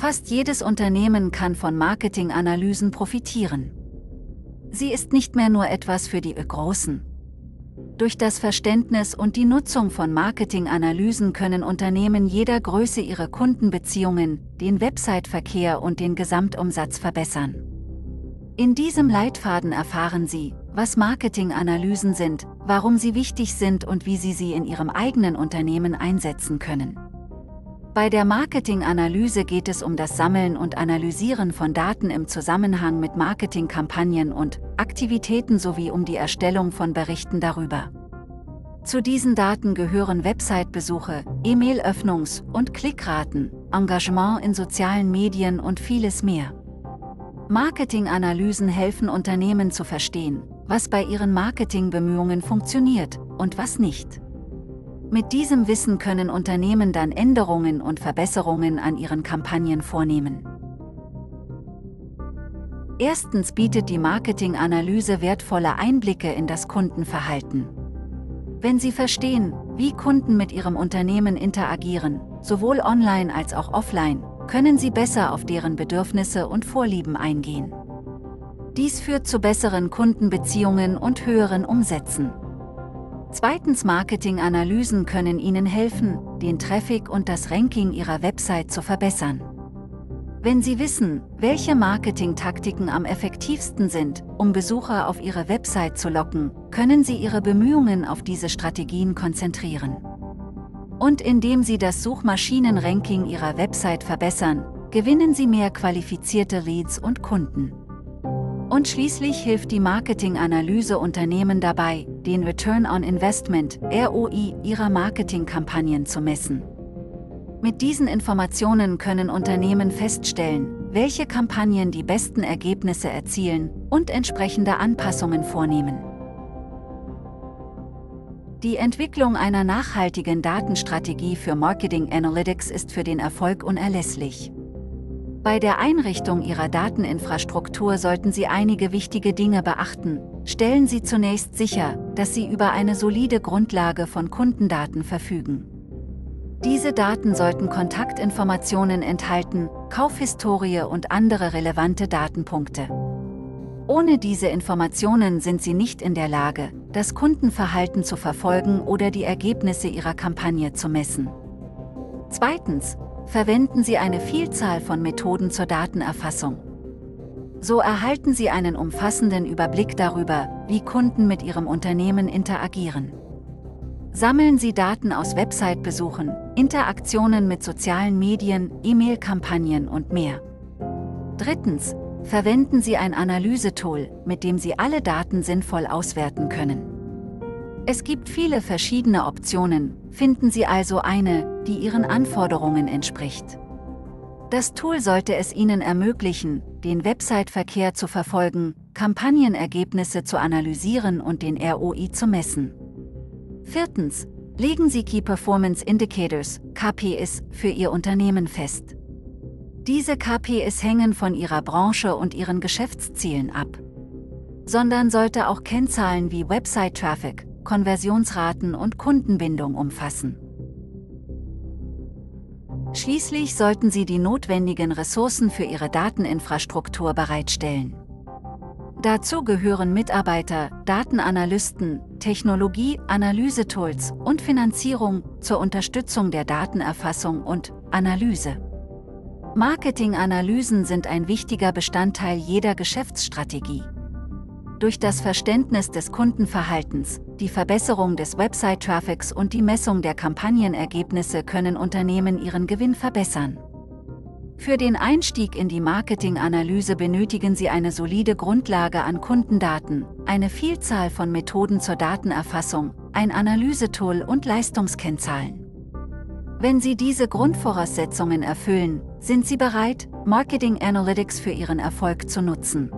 Fast jedes Unternehmen kann von Marketinganalysen profitieren. Sie ist nicht mehr nur etwas für die Großen. Durch das Verständnis und die Nutzung von Marketinganalysen können Unternehmen jeder Größe ihre Kundenbeziehungen, den Website-Verkehr und den Gesamtumsatz verbessern. In diesem Leitfaden erfahren Sie, was Marketinganalysen sind, warum sie wichtig sind und wie Sie sie in Ihrem eigenen Unternehmen einsetzen können. Bei der Marketinganalyse geht es um das Sammeln und Analysieren von Daten im Zusammenhang mit Marketingkampagnen und Aktivitäten sowie um die Erstellung von Berichten darüber. Zu diesen Daten gehören Website-Besuche, E-Mail-Öffnungs- und Klickraten, Engagement in sozialen Medien und vieles mehr. Marketinganalysen helfen Unternehmen zu verstehen, was bei ihren Marketingbemühungen funktioniert und was nicht. Mit diesem Wissen können Unternehmen dann Änderungen und Verbesserungen an ihren Kampagnen vornehmen. Erstens bietet die Marketinganalyse wertvolle Einblicke in das Kundenverhalten. Wenn Sie verstehen, wie Kunden mit Ihrem Unternehmen interagieren, sowohl online als auch offline, können Sie besser auf deren Bedürfnisse und Vorlieben eingehen. Dies führt zu besseren Kundenbeziehungen und höheren Umsätzen. Zweitens Marketinganalysen können Ihnen helfen, den Traffic und das Ranking Ihrer Website zu verbessern. Wenn Sie wissen, welche Marketingtaktiken am effektivsten sind, um Besucher auf Ihre Website zu locken, können Sie Ihre Bemühungen auf diese Strategien konzentrieren. Und indem Sie das Suchmaschinenranking Ihrer Website verbessern, gewinnen Sie mehr qualifizierte Leads und Kunden. Und schließlich hilft die Marketinganalyse Unternehmen dabei, den Return on Investment, ROI, ihrer Marketingkampagnen zu messen. Mit diesen Informationen können Unternehmen feststellen, welche Kampagnen die besten Ergebnisse erzielen und entsprechende Anpassungen vornehmen. Die Entwicklung einer nachhaltigen Datenstrategie für Marketing Analytics ist für den Erfolg unerlässlich. Bei der Einrichtung Ihrer Dateninfrastruktur sollten Sie einige wichtige Dinge beachten. Stellen Sie zunächst sicher, dass Sie über eine solide Grundlage von Kundendaten verfügen. Diese Daten sollten Kontaktinformationen enthalten, Kaufhistorie und andere relevante Datenpunkte. Ohne diese Informationen sind Sie nicht in der Lage, das Kundenverhalten zu verfolgen oder die Ergebnisse Ihrer Kampagne zu messen. Zweitens, verwenden Sie eine Vielzahl von Methoden zur Datenerfassung. So erhalten Sie einen umfassenden Überblick darüber, wie Kunden mit Ihrem Unternehmen interagieren. Sammeln Sie Daten aus Website-Besuchen, Interaktionen mit sozialen Medien, E-Mail-Kampagnen und mehr. Drittens, verwenden Sie ein Analysetool, mit dem Sie alle Daten sinnvoll auswerten können. Es gibt viele verschiedene Optionen, finden Sie also eine, die Ihren Anforderungen entspricht. Das Tool sollte es Ihnen ermöglichen, den Website-Verkehr zu verfolgen, Kampagnenergebnisse zu analysieren und den ROI zu messen. Viertens, legen Sie Key Performance Indicators, KPIs, für Ihr Unternehmen fest. Diese KPIs hängen von Ihrer Branche und Ihren Geschäftszielen ab. Sondern sollte auch Kennzahlen wie Website-Traffic, Konversionsraten und Kundenbindung umfassen. Schließlich sollten Sie die notwendigen Ressourcen für Ihre Dateninfrastruktur bereitstellen. Dazu gehören Mitarbeiter, Datenanalysten, Technologie, Analysetools und Finanzierung zur Unterstützung der Datenerfassung und Analyse. Marketinganalysen sind ein wichtiger Bestandteil jeder Geschäftsstrategie. Durch das Verständnis des Kundenverhaltens, die Verbesserung des Website-Traffics und die Messung der Kampagnenergebnisse können Unternehmen ihren Gewinn verbessern. Für den Einstieg in die Marketinganalyse benötigen Sie eine solide Grundlage an Kundendaten, eine Vielzahl von Methoden zur Datenerfassung, ein Analysetool und Leistungskennzahlen. Wenn Sie diese Grundvoraussetzungen erfüllen, sind Sie bereit, Marketing Analytics für Ihren Erfolg zu nutzen.